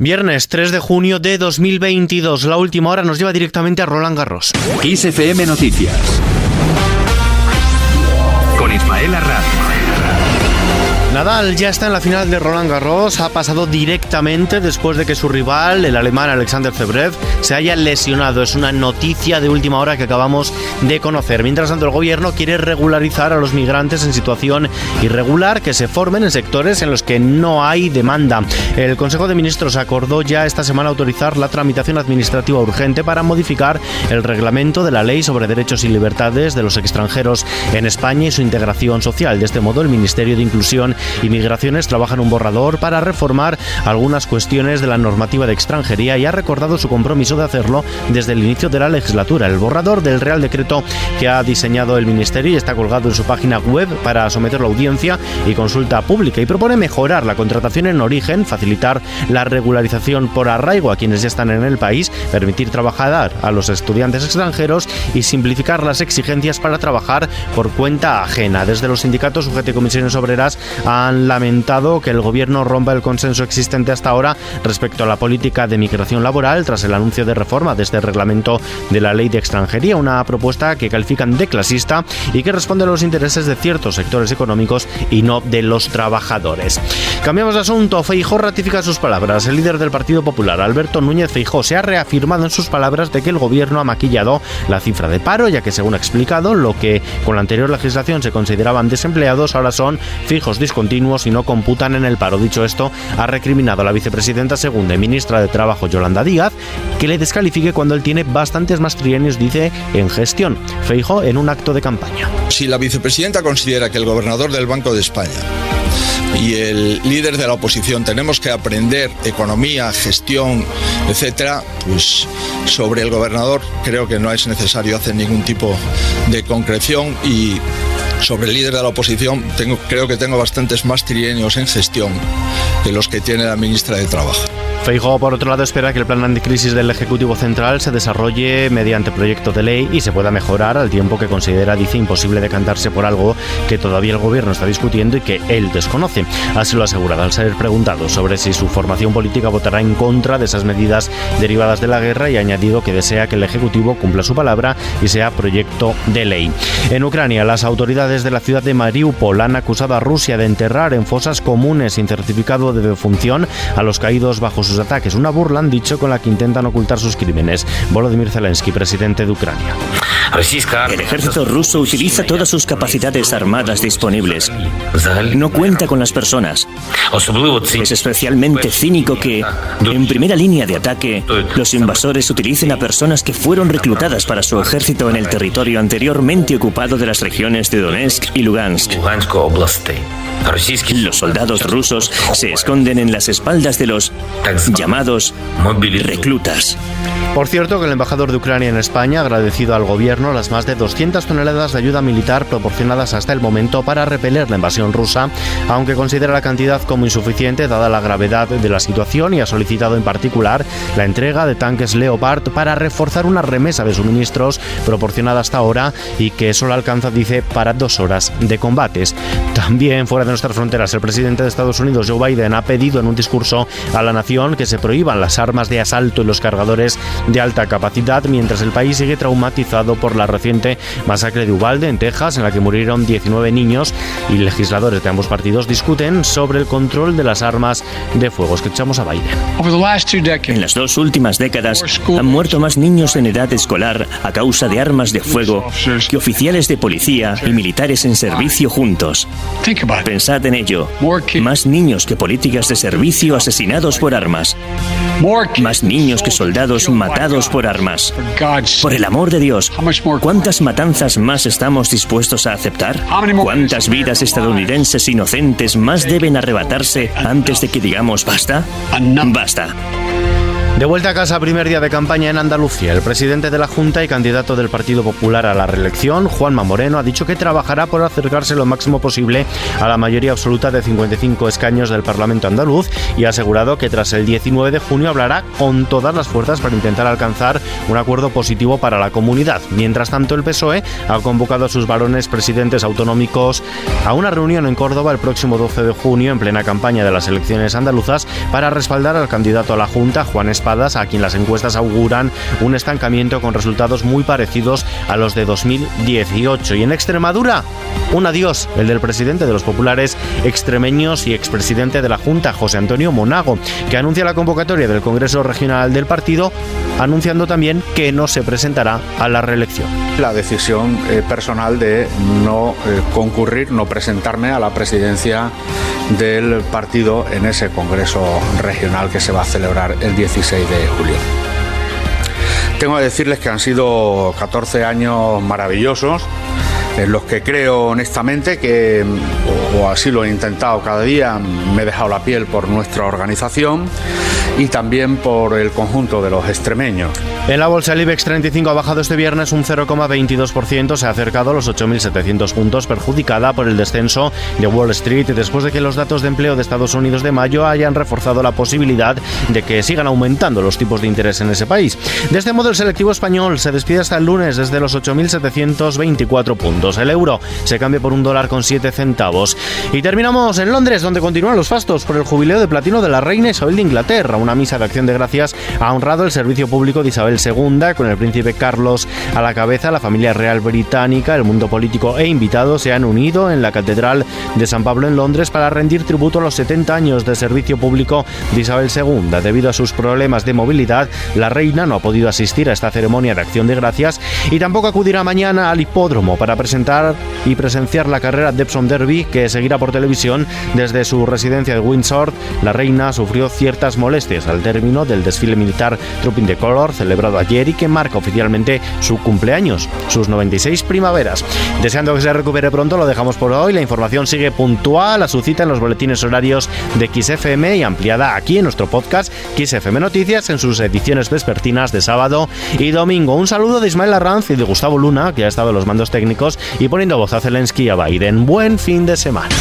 Viernes 3 de junio de 2022. La última hora nos lleva directamente a Roland Garros. XFM Noticias. Con Ismael Arranz. Nadal ya está en la final de Roland Garros, ha pasado directamente después de que su rival, el alemán Alexander Zverev, se haya lesionado. Es una noticia de última hora que acabamos de conocer. Mientras tanto, el gobierno quiere regularizar a los migrantes en situación irregular que se formen en sectores en los que no hay demanda. El Consejo de Ministros acordó ya esta semana autorizar la tramitación administrativa urgente para modificar el reglamento de la ley sobre derechos y libertades de los extranjeros en España y su integración social. De este modo, el Ministerio de Inclusión Inmigraciones trabaja en un borrador para reformar algunas cuestiones de la normativa de extranjería y ha recordado su compromiso de hacerlo desde el inicio de la legislatura. El borrador del Real Decreto que ha diseñado el Ministerio y está colgado en su página web para someterlo a audiencia y consulta pública y propone mejorar la contratación en origen, facilitar la regularización por arraigo a quienes ya están en el país, permitir trabajar a los estudiantes extranjeros y simplificar las exigencias para trabajar por cuenta ajena. Desde los sindicatos sujetos comisiones obreras han lamentado que el gobierno rompa el consenso existente hasta ahora respecto a la política de migración laboral tras el anuncio de reforma de este reglamento de la ley de extranjería, una propuesta que califican de clasista y que responde a los intereses de ciertos sectores económicos y no de los trabajadores. Cambiamos de asunto. Feijó ratifica sus palabras. El líder del Partido Popular, Alberto Núñez Feijó, se ha reafirmado en sus palabras de que el gobierno ha maquillado la cifra de paro, ya que según ha explicado, lo que con la anterior legislación se consideraban desempleados ahora son fijos discontinuos continuos y no computan en el paro. Dicho esto, ha recriminado a la vicepresidenta segunda ministra de Trabajo, Yolanda Díaz, que le descalifique cuando él tiene bastantes más trienios, dice, en gestión. Feijo en un acto de campaña. Si la vicepresidenta considera que el gobernador del Banco de España y el líder de la oposición tenemos que aprender economía, gestión, etcétera, pues sobre el gobernador creo que no es necesario hacer ningún tipo de concreción y sobre el líder de la oposición, tengo, creo que tengo bastantes más trienios en gestión que los que tiene la ministra de Trabajo. Feijóo, por otro lado, espera que el plan anticrisis del Ejecutivo Central se desarrolle mediante proyecto de ley y se pueda mejorar al tiempo que considera, dice, imposible decantarse por algo que todavía el gobierno está discutiendo y que él desconoce. Así lo asegurado al ser preguntado sobre si su formación política votará en contra de esas medidas derivadas de la guerra y ha añadido que desea que el Ejecutivo cumpla su palabra y sea proyecto de ley. En Ucrania, las autoridades de la ciudad de Mariupol han acusado a Rusia de enterrar en fosas comunes sin certificado de defunción a los caídos bajo sus ataques. Una burla, han dicho, con la que intentan ocultar sus crímenes. Volodymyr Zelensky, presidente de Ucrania. El ejército ruso utiliza todas sus capacidades armadas disponibles. No cuenta con las personas. Es especialmente cínico que, en primera línea de ataque, los invasores utilicen a personas que fueron reclutadas para su ejército en el territorio anteriormente ocupado de las regiones de Donetsk y Lugansk. Los soldados rusos se esconden en las espaldas de los llamados reclutas. Por cierto, que el embajador de Ucrania en España agradecido al gobierno las más de 200 toneladas de ayuda militar proporcionadas hasta el momento para repeler la invasión rusa, aunque considera la cantidad como insuficiente dada la gravedad de la situación y ha solicitado en particular la entrega de tanques Leopard para reforzar una remesa de suministros proporcionada hasta ahora y que solo alcanza, dice, para dos horas de combates. También fuera de nuestras fronteras, el presidente de Estados Unidos, Joe Biden, ha pedido en un discurso a la nación que se prohíban las armas de asalto y los cargadores de alta capacidad, mientras el país sigue traumatizado por la reciente masacre de Uvalde, en Texas, en la que murieron 19 niños y legisladores de ambos partidos discuten sobre el control de las armas de fuego. Escuchamos a Biden. En las dos últimas décadas han muerto más niños en edad escolar a causa de armas de fuego que oficiales de policía y militares en servicio juntos. Pensad en ello. Más niños que políticas de servicio asesinados por armas. Más niños que soldados matados por armas. Por el amor de Dios, ¿cuántas matanzas más estamos dispuestos a aceptar? ¿Cuántas vidas estadounidenses inocentes más deben arrebatarse antes de que digamos basta? Basta. De vuelta a casa, primer día de campaña en Andalucía, el presidente de la Junta y candidato del Partido Popular a la reelección, Juanma Moreno, ha dicho que trabajará por acercarse lo máximo posible a la mayoría absoluta de 55 escaños del Parlamento andaluz y ha asegurado que tras el 19 de junio hablará con todas las fuerzas para intentar alcanzar un acuerdo positivo para la comunidad. Mientras tanto, el PSOE ha convocado a sus varones presidentes autonómicos a una reunión en Córdoba el próximo 12 de junio en plena campaña de las elecciones andaluzas para respaldar al candidato a la Junta, Juan A quien las encuestas auguran un estancamiento con resultados muy parecidos a los de 2018. Y en Extremadura, un adiós, el del presidente de los populares extremeños y expresidente de la Junta, José Antonio Monago, que anuncia la convocatoria del Congreso Regional del partido, anunciando también que no se presentará a la reelección. La decisión eh, personal de no eh, concurrir, no presentarme a la presidencia del partido en ese Congreso Regional que se va a celebrar el 16 de julio. Tengo que decirles que han sido 14 años maravillosos en los que creo honestamente que, o así lo he intentado cada día, me he dejado la piel por nuestra organización y también por el conjunto de los extremeños. En la bolsa el IBEX 35 ha bajado este viernes un 0,22%, se ha acercado a los 8.700 puntos, perjudicada por el descenso de Wall Street después de que los datos de empleo de Estados Unidos de mayo hayan reforzado la posibilidad de que sigan aumentando los tipos de interés en ese país. De este modo, el selectivo español se despide hasta el lunes desde los 8.724 puntos. El euro se cambia por un dólar con 7 centavos. Y terminamos en Londres, donde continúan los fastos por el jubileo de platino de la reina Isabel de Inglaterra. Una misa de acción de gracias ha honrado el servicio público de Isabel II, con el príncipe Carlos a la cabeza, la familia real británica, el mundo político e invitados se han unido en la Catedral de San Pablo en Londres para rendir tributo a los 70 años de servicio público de Isabel II. Debido a sus problemas de movilidad, la reina no ha podido asistir a esta ceremonia de acción de gracias y tampoco acudirá mañana al hipódromo para presentar y presenciar la carrera de Epsom Derby que seguirá por televisión desde su residencia de Windsor. La reina sufrió ciertas molestias al término del desfile militar Trooping the Color celebrado ayer y que marca oficialmente su cumpleaños, sus 96 primaveras. Deseando que se recupere pronto, lo dejamos por hoy. La información sigue puntual a su cita en los boletines horarios de XFM y ampliada aquí en nuestro podcast XFM Noticias en sus ediciones vespertinas de sábado y domingo. Un saludo de Ismael Arranz y de Gustavo Luna, que ha estado en los mandos técnicos y poniendo voz a Zelensky y a Biden. Buen fin de semana.